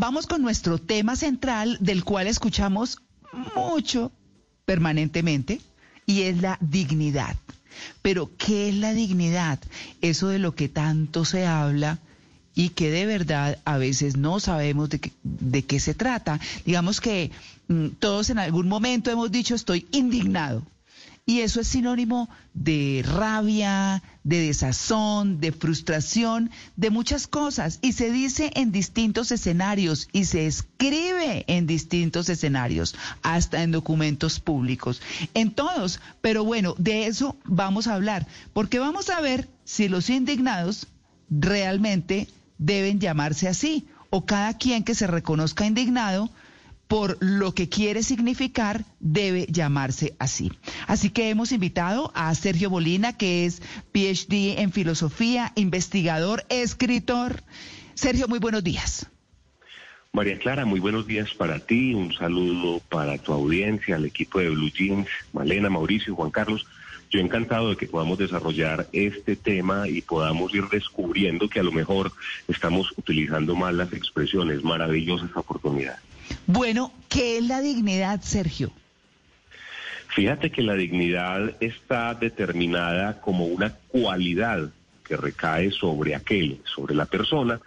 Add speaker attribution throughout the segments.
Speaker 1: vamos con nuestro tema central del cual escuchamos mucho permanentemente y es la dignidad. Pero, ¿qué es la dignidad? Eso de lo que tanto se habla y que de verdad a veces no sabemos de qué, de qué se trata. Digamos que mm, todos en algún momento hemos dicho estoy indignado. Y eso es sinónimo de rabia, de desazón, de frustración, de muchas cosas. Y se dice en distintos escenarios y se escribe en distintos escenarios, hasta en documentos públicos, en todos. Pero bueno, de eso vamos a hablar, porque vamos a ver si los indignados realmente deben llamarse así, o cada quien que se reconozca indignado por lo que quiere significar, debe llamarse así. Así que hemos invitado a Sergio Bolina, que es PhD en filosofía, investigador, escritor. Sergio, muy buenos días.
Speaker 2: María Clara, muy buenos días para ti, un saludo para tu audiencia, al equipo de Blue Jeans, Malena, Mauricio, Juan Carlos. Yo encantado de que podamos desarrollar este tema y podamos ir descubriendo que a lo mejor estamos utilizando mal las expresiones. Maravillosa esta oportunidad.
Speaker 1: Bueno, ¿qué es la dignidad, Sergio?
Speaker 2: Fíjate que la dignidad está determinada como una cualidad que recae sobre aquel, sobre la persona,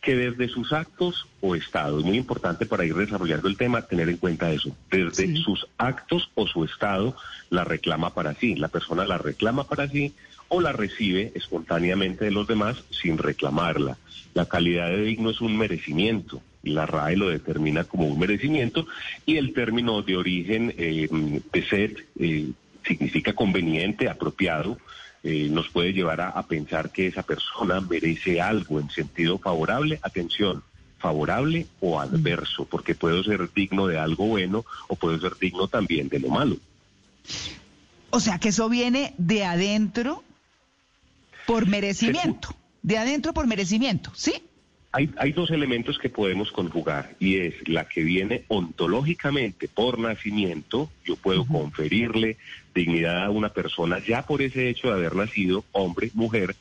Speaker 2: que desde sus actos o estado, es muy importante para ir desarrollando el tema tener en cuenta eso, desde sus actos o su estado la reclama para sí, la persona la reclama para sí o la recibe espontáneamente de los demás sin reclamarla. La calidad de digno es un merecimiento, la RAE lo determina como un merecimiento y el término de origen eh, de ser eh, significa conveniente, apropiado, eh, nos puede llevar a, a, pensar que esa persona merece algo en sentido favorable, atención, favorable o adverso, porque puedo ser digno de algo bueno o puedo ser digno también de lo malo.
Speaker 1: O sea que eso viene de adentro por merecimiento, de adentro por merecimiento, ¿sí?
Speaker 2: Hay, hay, dos elementos que podemos conjugar y es la que viene ontológicamente por nacimiento, yo puedo uh -huh. conferirle dignidad a una persona ya por ese hecho de haber nacido, hombre, mujer,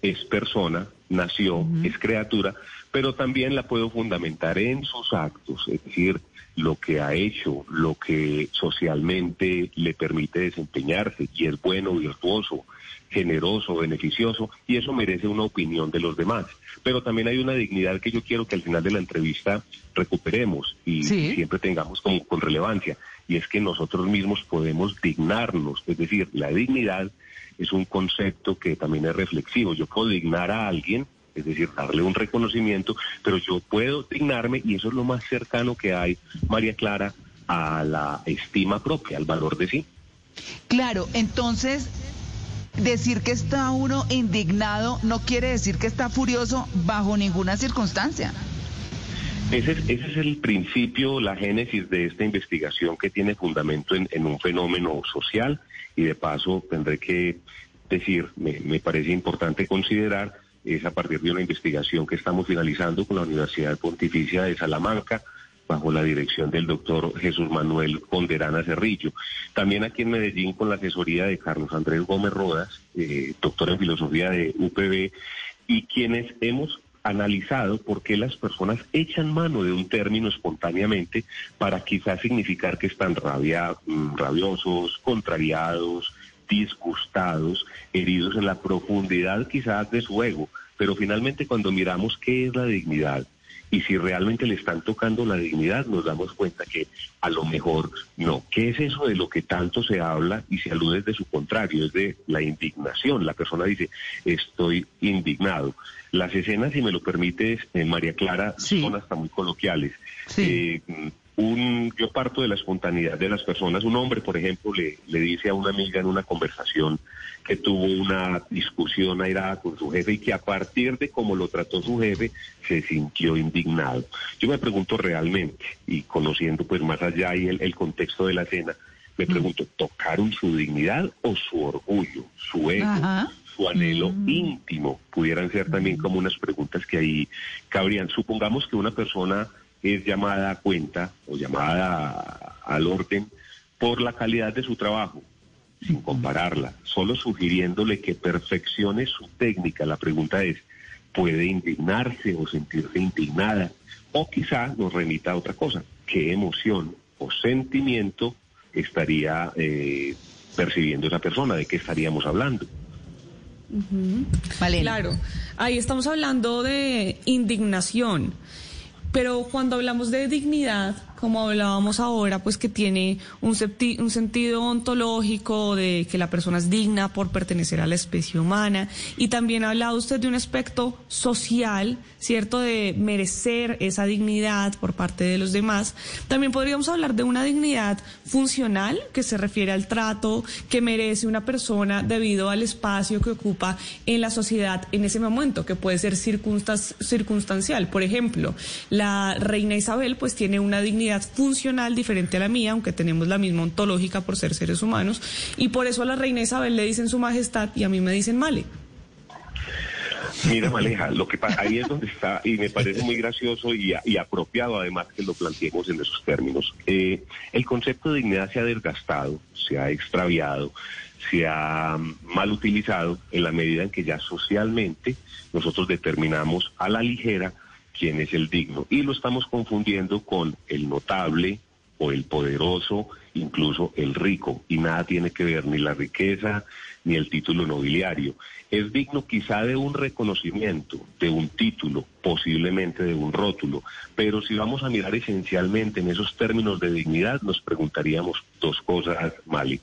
Speaker 2: es persona, nació, uh -huh. es criatura, pero también la puedo fundamentar en sus actos, es decir, lo que ha hecho, lo que socialmente le permite desempeñarse y es bueno, virtuoso, generoso, beneficioso, y eso merece una opinión de los demás. Pero también hay una dignidad que yo quiero que al final de la entrevista recuperemos y sí. siempre tengamos como con relevancia, y es que nosotros mismos podemos dignarnos, es decir, la dignidad es un concepto que también es reflexivo. Yo puedo dignar a alguien, es decir, darle un reconocimiento, pero yo puedo dignarme y eso es lo más cercano que hay, María Clara, a la estima propia, al valor de sí.
Speaker 1: Claro, entonces decir que está uno indignado no quiere decir que está furioso bajo ninguna circunstancia.
Speaker 2: Ese es, ese es el principio, la génesis de esta investigación que tiene fundamento en, un fenómeno social y de paso tendré que decir, me parece importante considerar, es a partir de una investigación que estamos finalizando con la Universidad Pontificia de Salamanca, bajo la dirección del doctor Jesús Manuel Ponderana Cerrillo. También aquí en Medellín con la asesoría de Carlos Andrés Gómez Rodas, eh, doctor en filosofía de UPB, y quienes hemos analizado por qué las personas echan mano de un término espontáneamente para quizás significar que están rabia, mm, rabiosos, contrariados, disgustados, heridos en la profundidad quizás de su ego. Pero finalmente cuando miramos qué es la dignidad, y si realmente le están tocando la dignidad, nos damos cuenta que a lo mejor no. ¿Qué es eso de lo que tanto se habla y se alude de su contrario? Es de la indignación. La persona dice, estoy indignado. Las escenas, si me lo permites, en María Clara, sí. son hasta muy coloquiales. Sí. Eh, un, yo parto de la espontaneidad de las personas. Un hombre, por ejemplo, le, le dice a una amiga en una conversación que tuvo una discusión airada con su jefe y que a partir de cómo lo trató su jefe se sintió indignado. Yo me pregunto realmente, y conociendo pues más allá y el, el contexto de la cena, me pregunto, ¿tocaron su dignidad o su orgullo, su ego? Ajá su anhelo mm. íntimo, pudieran ser también como unas preguntas que ahí cabrían. Supongamos que una persona es llamada a cuenta o llamada al orden por la calidad de su trabajo, sin compararla, solo sugiriéndole que perfeccione su técnica. La pregunta es, ¿puede indignarse o sentirse indignada? O quizá nos remita a otra cosa, qué emoción o sentimiento estaría eh, percibiendo esa persona, de qué estaríamos hablando.
Speaker 3: Claro, ahí estamos hablando de indignación, pero cuando hablamos de dignidad, como hablábamos ahora, pues que tiene un, un, sentido ontológico de que la persona es digna por pertenecer a la especie humana. Y también ha hablado usted de un aspecto social, ¿cierto? De merecer esa dignidad por parte de los demás. También podríamos hablar de una dignidad funcional que se refiere al trato que merece una persona debido al espacio que ocupa en la sociedad en ese momento, que puede ser circunstancial. Por ejemplo, la reina Isabel pues tiene una dignidad funcional diferente a la mía, aunque tenemos la misma ontológica por ser seres humanos, y por eso a la reina Isabel le dicen su majestad y a mí me dicen male.
Speaker 2: Mira, Maleja, lo que ahí es donde está, y me parece muy gracioso y, apropiado además que lo planteemos en esos términos. Eh, el concepto de dignidad se ha desgastado, se ha extraviado, se ha mal utilizado en la medida en que ya socialmente nosotros determinamos a la ligera quién es el digno. Y lo estamos confundiendo con el notable o el poderoso, incluso el rico. Y nada tiene que ver ni la riqueza ni el título nobiliario. Es digno quizá de un reconocimiento, de un título, posiblemente de un rótulo. Pero si vamos a mirar esencialmente en esos términos de dignidad, nos preguntaríamos dos cosas, Mali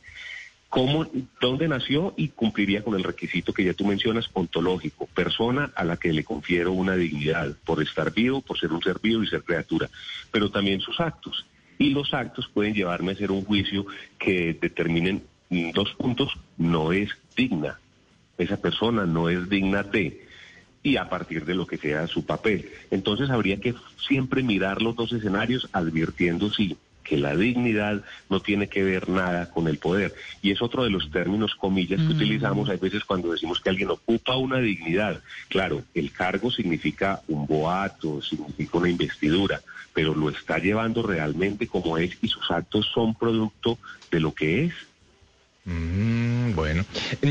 Speaker 2: cómo, dónde nació y cumpliría con el requisito que ya tú mencionas, ontológico, persona a la que le confiero una dignidad por estar vivo, por ser un ser vivo y ser criatura, pero también sus actos. Y los actos pueden llevarme a hacer un juicio que determinen dos puntos, no es digna, esa persona no es digna de, y a partir de lo que sea su papel. Entonces habría que siempre mirar los dos escenarios advirtiendo si que la dignidad no tiene que ver nada con el poder. Y es otro de los términos, comillas, que mm. utilizamos a veces cuando decimos que alguien ocupa una dignidad. Claro, el cargo significa un boato, significa una investidura, pero lo está llevando realmente como es y sus actos son producto de lo que es.
Speaker 4: Mm, bueno,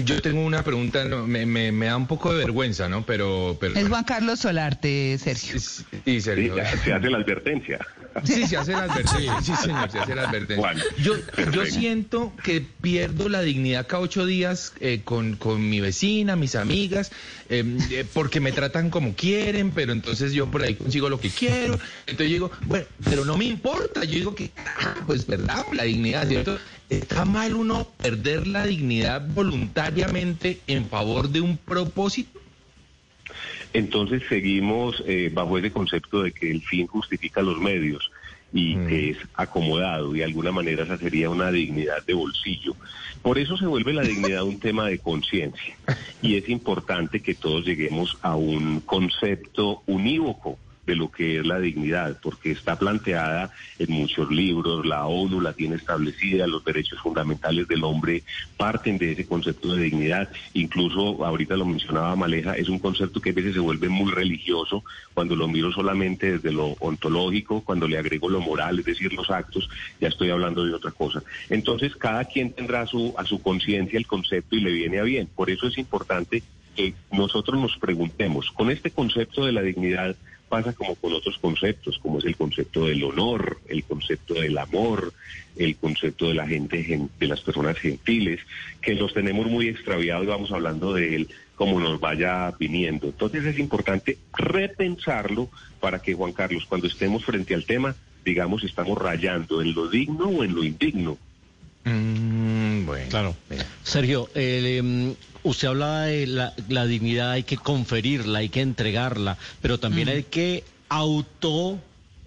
Speaker 4: yo tengo una pregunta, me, da un poco de vergüenza, ¿no? Pero,
Speaker 1: es Juan Carlos Solarte, Sergio.
Speaker 2: Sí, Sergio. se hace la advertencia.
Speaker 4: Sí, se hace la advertencia. Sí, señor, se hace la advertencia. yo, yo siento que pierdo la dignidad cada ocho días eh, con, mi vecina, mis amigas, em, eh, porque me tratan como quieren, pero entonces yo por ahí consigo lo que quiero. Entonces yo digo, bueno, pero no me importa. Yo digo que, ah, pues verdad, la dignidad, ¿cierto? ¿Está mal uno perder la dignidad voluntariamente en favor de un propósito?
Speaker 2: Entonces seguimos eh, bajo ese concepto de que el fin justifica los medios y mm. que es acomodado y de alguna manera esa sería una dignidad de bolsillo. Por eso se vuelve la dignidad un tema de conciencia y es importante que todos lleguemos a un concepto unívoco de lo que es la dignidad, porque está planteada en muchos libros, la ONU la tiene establecida, los derechos fundamentales del hombre parten de ese concepto de dignidad, incluso ahorita lo mencionaba Maleja, es un concepto que a veces se vuelve muy religioso cuando lo miro solamente desde lo ontológico, cuando le agrego lo moral, es decir, los actos, ya estoy hablando de otra cosa. Entonces, cada quien tendrá a su, a su conciencia el concepto y le viene a bien. Por eso es importante que nosotros nos preguntemos, con este concepto de la dignidad, pasa como con otros conceptos, como es el concepto del honor, el concepto del amor, el concepto de la gente, de las personas gentiles, que los tenemos muy extraviados y vamos hablando de él como nos vaya viniendo. Entonces es importante repensarlo para que, Juan Carlos, cuando estemos frente al tema, digamos, estamos rayando en lo digno o en lo indigno.
Speaker 5: Mm, bueno, claro. Sergio, em, usted hablaba de la, dignidad, hay que conferirla, hay que entregarla, pero también hay que auto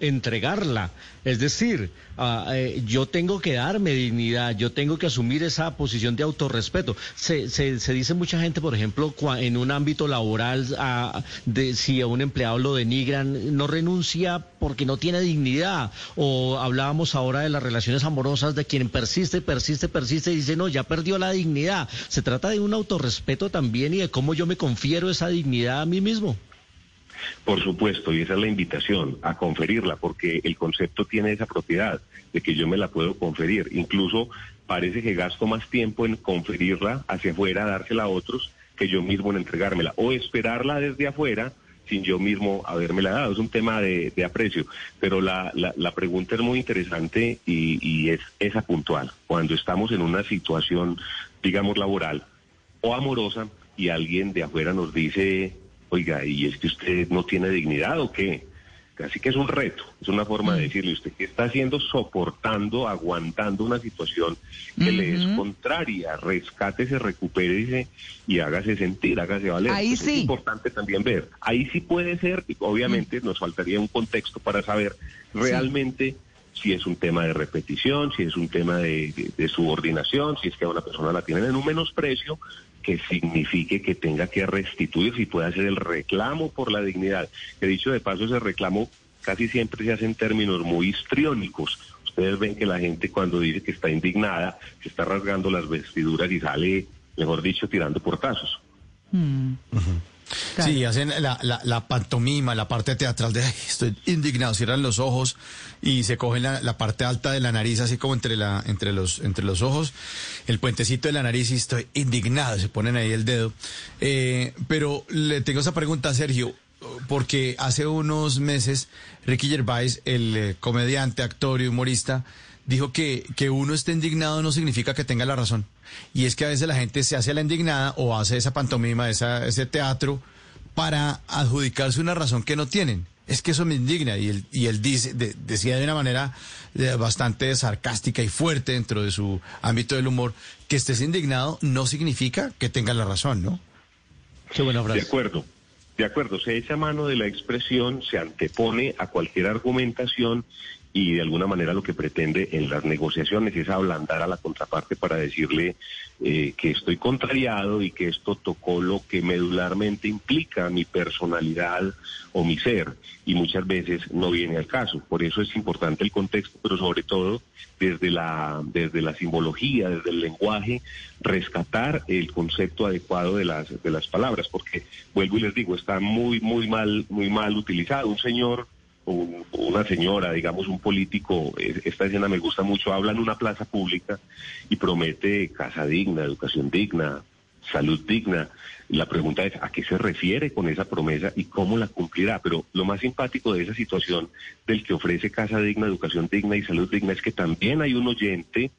Speaker 5: entregarla. Es decir, ah, eh, yo tengo que darme dignidad, yo tengo que asumir esa posición de autorrespeto. Se, se, dice mucha gente, por ejemplo, en un ámbito laboral, ah, de, si a un empleado lo denigran, no renuncia porque no tiene dignidad. O hablábamos ahora de las relaciones amorosas de quien persiste, persiste, persiste y dice, no, ya perdió la dignidad. Se trata de un autorrespeto también y de cómo yo me confiero esa dignidad a mí mismo.
Speaker 2: Por supuesto, y esa es la invitación, a conferirla, porque el concepto tiene esa propiedad de que yo me la puedo conferir. Incluso parece que gasto más tiempo en conferirla hacia afuera, dársela a otros, que yo mismo en entregármela. O esperarla desde afuera sin yo mismo habérmela dado. Es un tema de, aprecio. Pero la, la, pregunta es muy interesante y, y es esa puntual. Cuando estamos en una situación, digamos, laboral o amorosa y alguien de afuera nos dice, oiga, ¿y es que usted no tiene dignidad o qué? Así que es un reto, es una forma de mm. decirle usted que está haciendo soportando, aguantando una situación que le es contraria, rescátese, recupérese y hágase sentir, hágase valer.
Speaker 1: Ahí sí.
Speaker 2: Es importante también ver. Ahí sí puede ser, obviamente mm. nos faltaría un contexto para saber realmente si es un tema de repetición, si es un tema de, subordinación, si es que a una persona la tienen en un menosprecio, que signifique que tenga que restituir, si puede hacer el reclamo por la dignidad. He dicho de paso, ese reclamo casi siempre se hace en términos muy histriónicos. Ustedes ven que la gente cuando dice que está indignada, se está rasgando las vestiduras y sale, mejor dicho, tirando portazos. Mm.
Speaker 6: Sí, hacen la, pantomima, la parte teatral de estoy indignado, cierran los ojos y se cogen la, parte alta de la nariz, así como entre, la, entre, los, entre los ojos, el puentecito de la nariz y estoy indignado, se ponen ahí el dedo. Eh, pero le tengo esa pregunta a Sergio, porque hace unos meses Ricky Gervais, el eh, comediante, actor y humorista, dijo que, que uno esté indignado no significa que tenga la razón. Y es que a veces la gente se hace la indignada o hace esa pantomima, esa, ese teatro, para adjudicarse una razón que no tienen. Es que eso me indigna. Y él, y él dice, decía de una manera eh, bastante sarcástica y fuerte dentro de su ámbito del humor, que estés indignado no significa que tenga la razón, ¿no?
Speaker 2: Qué buena frase. De acuerdo. De acuerdo, se echa mano de la expresión, se antepone a cualquier argumentación y de alguna manera lo que pretende en las negociaciones es ablandar a la contraparte para decirle eh, que estoy contrariado y que esto tocó lo que medularmente implica mi personalidad o mi ser y muchas veces no viene al caso. Por eso es importante el contexto, pero sobre todo desde la, desde la simbología, desde el lenguaje, rescatar el concepto adecuado de las, de las palabras, porque vuelvo y les digo, está muy, muy mal, muy mal utilizado. Un señor una señora, digamos un político, esta escena me gusta mucho, habla en una plaza pública y promete casa digna, educación digna, salud digna. La pregunta es a qué se refiere con esa promesa y cómo la cumplirá. Pero lo más simpático de esa situación del que ofrece casa digna, educación digna y salud digna es que también hay un oyente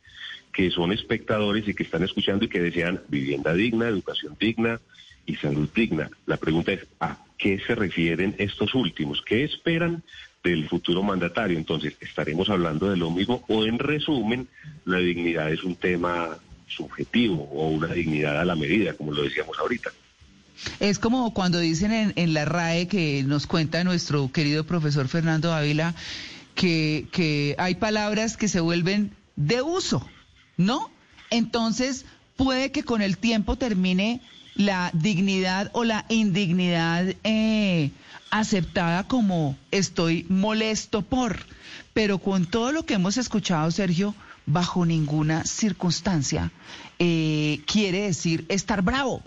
Speaker 2: que son espectadores y que están escuchando y que desean vivienda digna, educación digna y salud digna. La pregunta es a qué se refieren estos últimos, qué esperan del futuro mandatario. Entonces, estaremos hablando de lo mismo o en resumen, la dignidad es un tema subjetivo o una dignidad a la medida, como lo decíamos ahorita.
Speaker 1: Es como cuando dicen en, en la RAE que nos cuenta nuestro querido profesor Fernando Ávila que, que hay palabras que se vuelven de uso, ¿no? Entonces, puede que con el tiempo termine la dignidad o la indignidad eh, aceptada como estoy molesto por. Pero con todo lo que hemos escuchado, Sergio, bajo ninguna circunstancia eh, quiere decir estar bravo,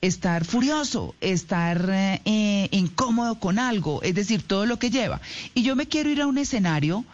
Speaker 1: estar furioso, estar eh, incómodo con algo, es decir, todo lo que lleva. Y yo me quiero ir a un escenario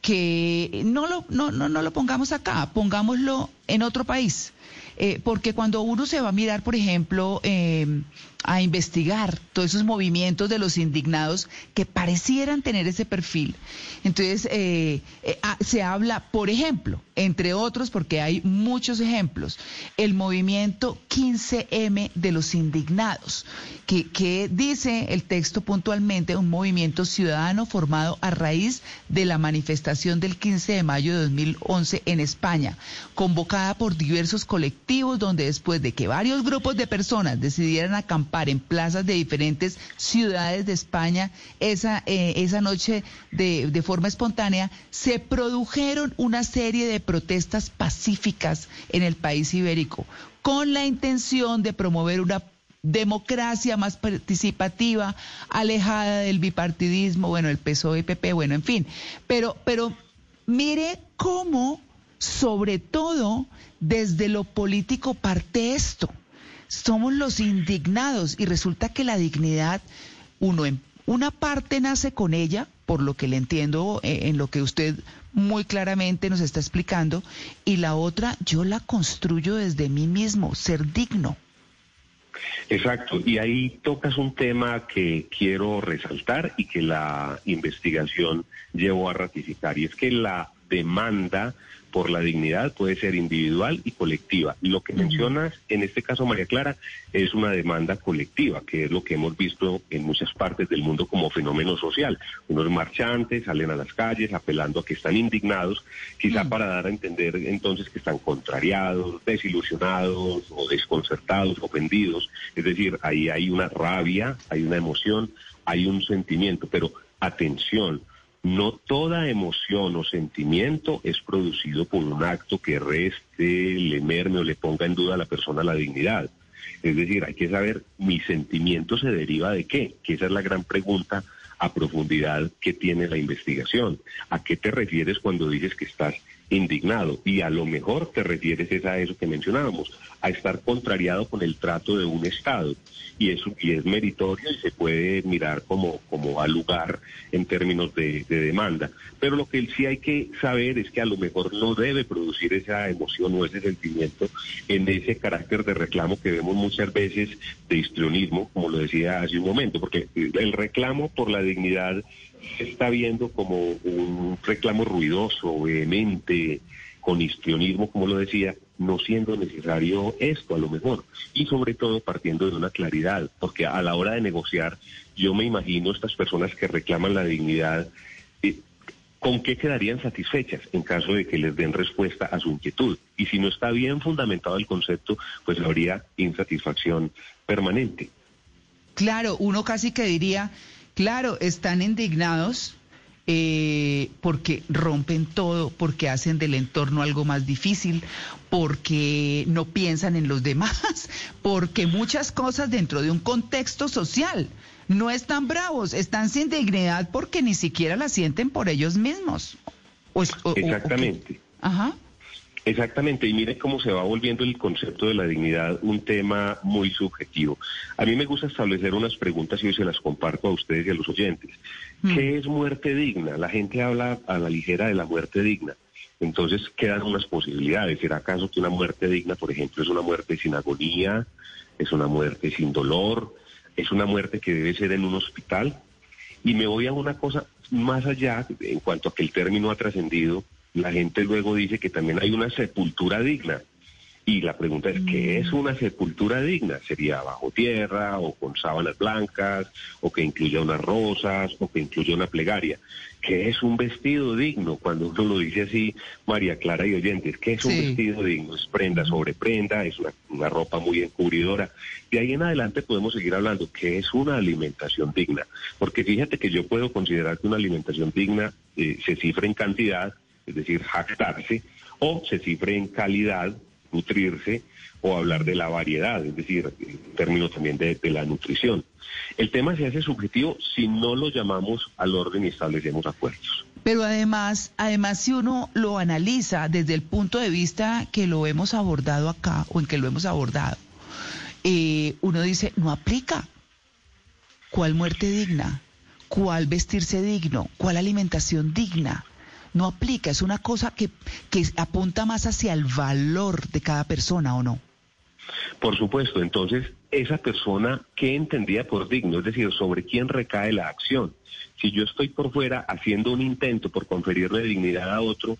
Speaker 1: que no lo, no, no, no lo pongamos acá, pongámoslo en otro país. Eh, porque cuando uno se va a mirar, por ejemplo, eh, a investigar todos esos movimientos de los indignados que parecieran tener ese perfil. Entonces, eh, eh, ah, se habla, por ejemplo, entre otros, porque hay muchos ejemplos, el movimiento 15M de los indignados, que, que dice el texto puntualmente, un movimiento ciudadano formado a raíz de la manifestación del 15 de mayo de 2011 en España, convocada por diversos colectivos donde después de que varios grupos de personas decidieran acampar en plazas de diferentes ciudades de España esa, eh, esa noche de, de forma espontánea, se produjeron una serie de protestas pacíficas en el país ibérico con la intención de promover una democracia más participativa, alejada del bipartidismo, bueno, el PSOE y PP, bueno, en fin. Pero, pero mire cómo, sobre todo, desde lo político parte esto somos los indignados y resulta que la dignidad, uno en una parte nace con ella, por lo que le entiendo eh, en lo que usted muy claramente nos está explicando, y la otra yo la construyo desde mí mismo, ser digno.
Speaker 2: Exacto, y ahí tocas un tema que quiero resaltar y que la investigación llevó a ratificar, y es que la demanda por la dignidad puede ser individual y colectiva. Lo que mencionas en este caso, María Clara, es una demanda colectiva, que es lo que hemos visto en muchas partes del mundo como fenómeno social. Unos marchantes salen a las calles apelando a que están indignados, quizá para dar a entender entonces que están contrariados, desilusionados o desconcertados, ofendidos. Es decir, ahí hay una rabia, hay una emoción, hay un sentimiento, pero atención no toda emoción o sentimiento es producido por un acto que reste, le merme o le ponga en duda a la persona la dignidad. Es decir, hay que saber, mi sentimiento se deriva de qué, que esa es la gran pregunta a profundidad que tiene la investigación. ¿A qué te refieres cuando dices que estás indignado? Y a lo mejor te refieres es a eso que mencionábamos, a estar contrariado con el trato de un Estado y es, y es meritorio y se puede mirar como, como al lugar en términos de, demanda. Pero lo que sí hay que saber es que a lo mejor no debe producir esa emoción o ese sentimiento en ese carácter de reclamo que vemos muchas veces de histrionismo, como lo decía hace un momento, porque el reclamo por la dignidad se está viendo como un reclamo ruidoso, vehemente, con histrionismo, como lo decía, no siendo necesario esto a lo mejor. Y sobre todo partiendo de una claridad, porque a la hora de negociar, yo me imagino estas personas que reclaman la dignidad, eh, ¿con qué quedarían satisfechas en caso de que les den respuesta a su inquietud? Y si no está bien fundamentado el concepto, pues habría insatisfacción permanente.
Speaker 1: Claro, uno casi que diría, claro, están indignados eh, porque rompen todo, porque hacen del entorno algo más difícil, porque no piensan en los demás, porque muchas cosas dentro de un contexto social no están bravos, están sin dignidad porque ni siquiera la sienten por ellos mismos.
Speaker 2: Exactamente. Ajá. Exactamente, y mire cómo se va volviendo el concepto de la dignidad un tema muy subjetivo. A mí me gusta establecer unas preguntas y hoy se las comparto a ustedes y a los oyentes. Mm. ¿Qué es muerte digna? La gente habla a la ligera de la muerte digna. Entonces quedan unas posibilidades. ¿Será acaso que una muerte digna, por ejemplo, es una muerte sin agonía, es una muerte sin dolor, es una muerte que debe ser en un hospital? Y me voy a una cosa más allá en cuanto a que el término ha trascendido la gente luego dice que también hay una sepultura digna. Y la pregunta es, ¿qué es mm. una sepultura digna? ¿Sería bajo tierra o con sábanas blancas o que incluya unas rosas o que incluya una plegaria? ¿Qué es un vestido digno? Cuando uno lo dice así, María Clara y oyentes, ¿qué es un vestido digno? Es prenda sobre prenda, es una, ropa muy encubridora. De ahí en adelante podemos seguir hablando, ¿qué es una alimentación digna? Porque fíjate que yo puedo considerar que una alimentación digna eh, se cifra en cantidad, es decir, jactarse, o se cifre en calidad, nutrirse, o hablar de la variedad, es decir, en términos también de, la nutrición. El tema se hace subjetivo si no lo llamamos al orden y establecemos acuerdos.
Speaker 1: Pero además, además si uno lo analiza desde el punto de vista que lo hemos abordado acá o en que lo hemos abordado, eh, uno dice, no aplica. ¿Cuál muerte digna? ¿Cuál vestirse digno? ¿Cuál alimentación digna? No aplica, es una cosa que, que apunta más hacia el valor de cada persona o no.
Speaker 2: Por supuesto, entonces, esa persona, ¿qué entendía por digno? Es decir, sobre quién recae la acción. Si yo estoy por fuera haciendo un intento por conferirle dignidad a otro,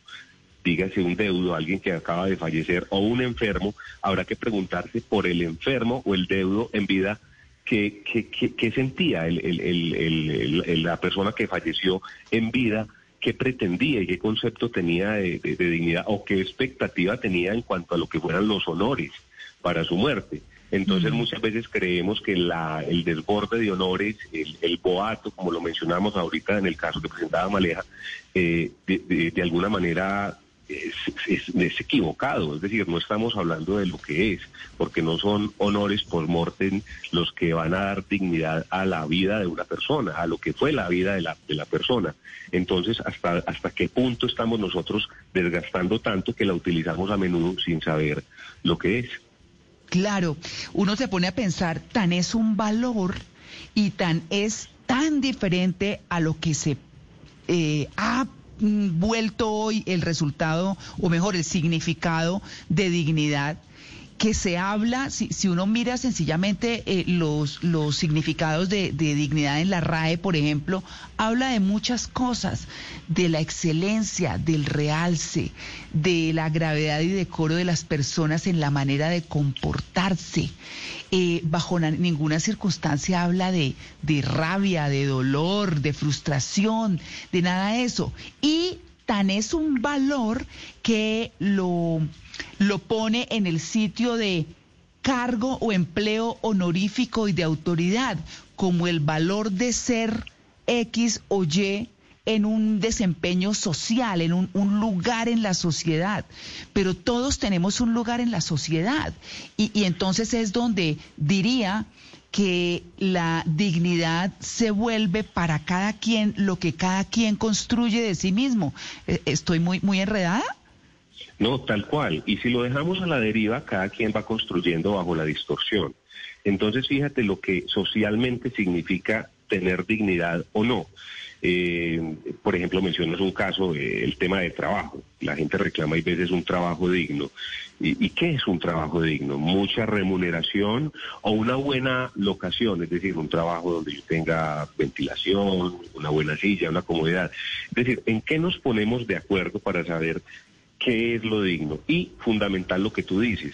Speaker 2: dígase un deudo, alguien que acaba de fallecer o un enfermo, habrá que preguntarse por el enfermo o el deudo en vida qué, sentía la persona que falleció en vida qué pretendía y qué concepto tenía de, dignidad o qué expectativa tenía en cuanto a lo que fueran los honores para su muerte. Entonces muchas veces creemos que la, el desborde de honores, el, boato, como lo mencionamos ahorita en el caso que presentaba Maleja, eh, de, alguna manera es, equivocado, es decir, no estamos hablando de lo que es, porque no son honores por morten los que van a dar dignidad a la vida de una persona, a lo que fue la vida de la, de la persona. Entonces, ¿hasta, ¿hasta qué punto estamos nosotros desgastando tanto que la utilizamos a menudo sin saber lo que es?
Speaker 1: Claro, uno se pone a pensar, tan es un valor y tan es tan diferente a lo que se eh, ha vuelto hoy el resultado, o mejor, el significado de dignidad, que se habla, si, si uno mira sencillamente eh, los, los significados de, de, dignidad en la RAE, por ejemplo, habla de muchas cosas, de la excelencia, del realce, de la gravedad y decoro de las personas en la manera de comportarse. Eh, bajo ninguna circunstancia habla de, de rabia, de dolor, de frustración, de nada de eso. Y tan es un valor que lo, lo pone en el sitio de cargo o empleo honorífico y de autoridad, como el valor de ser X o Y en un desempeño social, en un, lugar en la sociedad. Pero todos tenemos un lugar en la sociedad. Y entonces es donde diría que la dignidad se vuelve para cada quien lo que cada quien construye de sí mismo. Eh, ¿Estoy muy, muy enredada?
Speaker 2: No, tal cual. Y si lo dejamos a la deriva, cada quien va construyendo bajo la distorsión. Entonces, fíjate lo que socialmente significa tener dignidad o no. Eh, por ejemplo, mencionas un caso, eh, el tema de trabajo. La gente reclama y veces un trabajo digno. ¿Y, qué es un trabajo digno? Mucha remuneración o una buena locación, es decir, un trabajo donde yo tenga ventilación, una buena silla, una comodidad. Es decir, ¿en qué nos ponemos de acuerdo para saber qué es lo digno? Y fundamental lo que tú dices,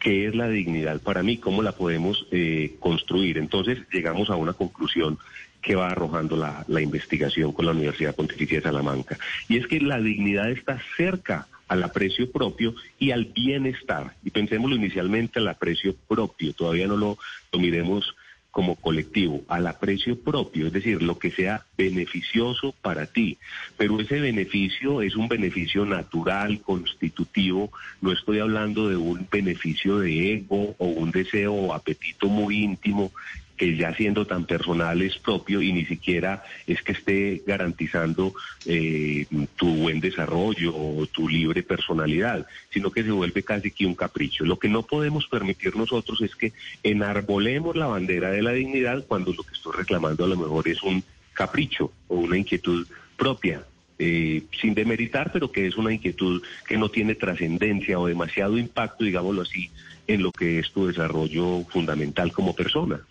Speaker 2: qué es la dignidad para mí, cómo la podemos eh, construir. Entonces llegamos a una conclusión que va arrojando la, la investigación con la Universidad Pontificia de Salamanca. Y es que la dignidad está cerca al aprecio propio y al bienestar. Y pensémoslo inicialmente al aprecio propio, todavía no lo, lo miremos como colectivo, al aprecio propio, es decir, lo que sea beneficioso para ti. Pero ese beneficio es un beneficio natural, constitutivo, no estoy hablando de un beneficio de ego o un deseo o apetito muy íntimo que ya siendo tan personal es propio y ni siquiera es que esté garantizando eh, tu buen desarrollo o tu libre personalidad, sino que se vuelve casi que un capricho. Lo que no podemos permitir nosotros es que enarbolemos la bandera de la dignidad cuando lo que estoy reclamando a lo mejor es un capricho o una inquietud propia. Eh, sin demeritar, pero que es una inquietud que no tiene trascendencia o demasiado impacto, digámoslo así, en lo que es tu desarrollo fundamental como persona.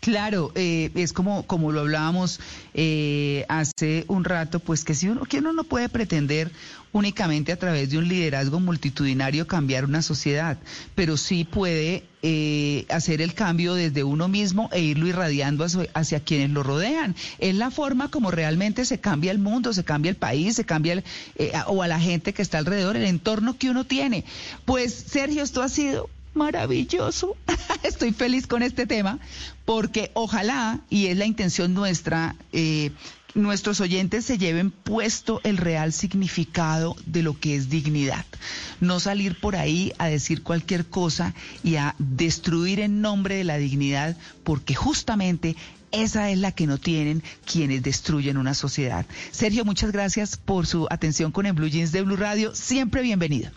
Speaker 1: Claro, eh, es como, como lo hablábamos eh, hace un rato, pues que si uno, que uno no puede pretender únicamente a través de un liderazgo multitudinario cambiar una sociedad, pero sí puede eh, hacer el cambio desde uno mismo e irlo irradiando hacia, quienes lo rodean. Es la forma como realmente se cambia el mundo, se cambia el país, se cambia el, o a la gente que está alrededor, el entorno que uno tiene. Pues Sergio, esto ha sido maravilloso. Estoy feliz con este tema porque ojalá, y es la intención nuestra, eh, nuestros oyentes se lleven puesto el real significado de lo que es dignidad. No salir por ahí a decir cualquier cosa y a destruir en nombre de la dignidad, porque justamente esa es la que no tienen quienes destruyen una sociedad. Sergio, muchas gracias por su atención con el Blue Jeans de Blue Radio. Siempre bienvenido.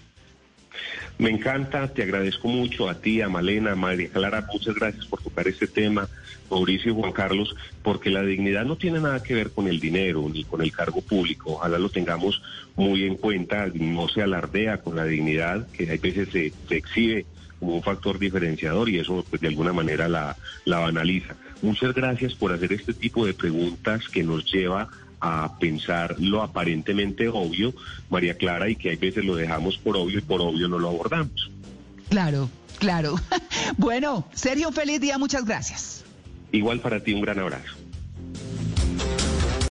Speaker 2: Me encanta, te agradezco mucho a ti, a Malena, a María Clara, muchas gracias por tocar este tema, Mauricio y Juan Carlos, porque la dignidad no tiene nada que ver con el dinero ni con el cargo público, ojalá lo tengamos muy en cuenta, no se alardea con la dignidad, que hay veces se, exhibe como un factor diferenciador y eso pues de alguna manera la, la banaliza. Muchas gracias por hacer este tipo de preguntas que nos lleva a pensar lo aparentemente obvio, María Clara, y que hay veces lo dejamos por obvio y por obvio no lo abordamos.
Speaker 1: Claro, claro. bueno, Sergio, un feliz día, muchas gracias.
Speaker 2: Igual para ti, un gran abrazo.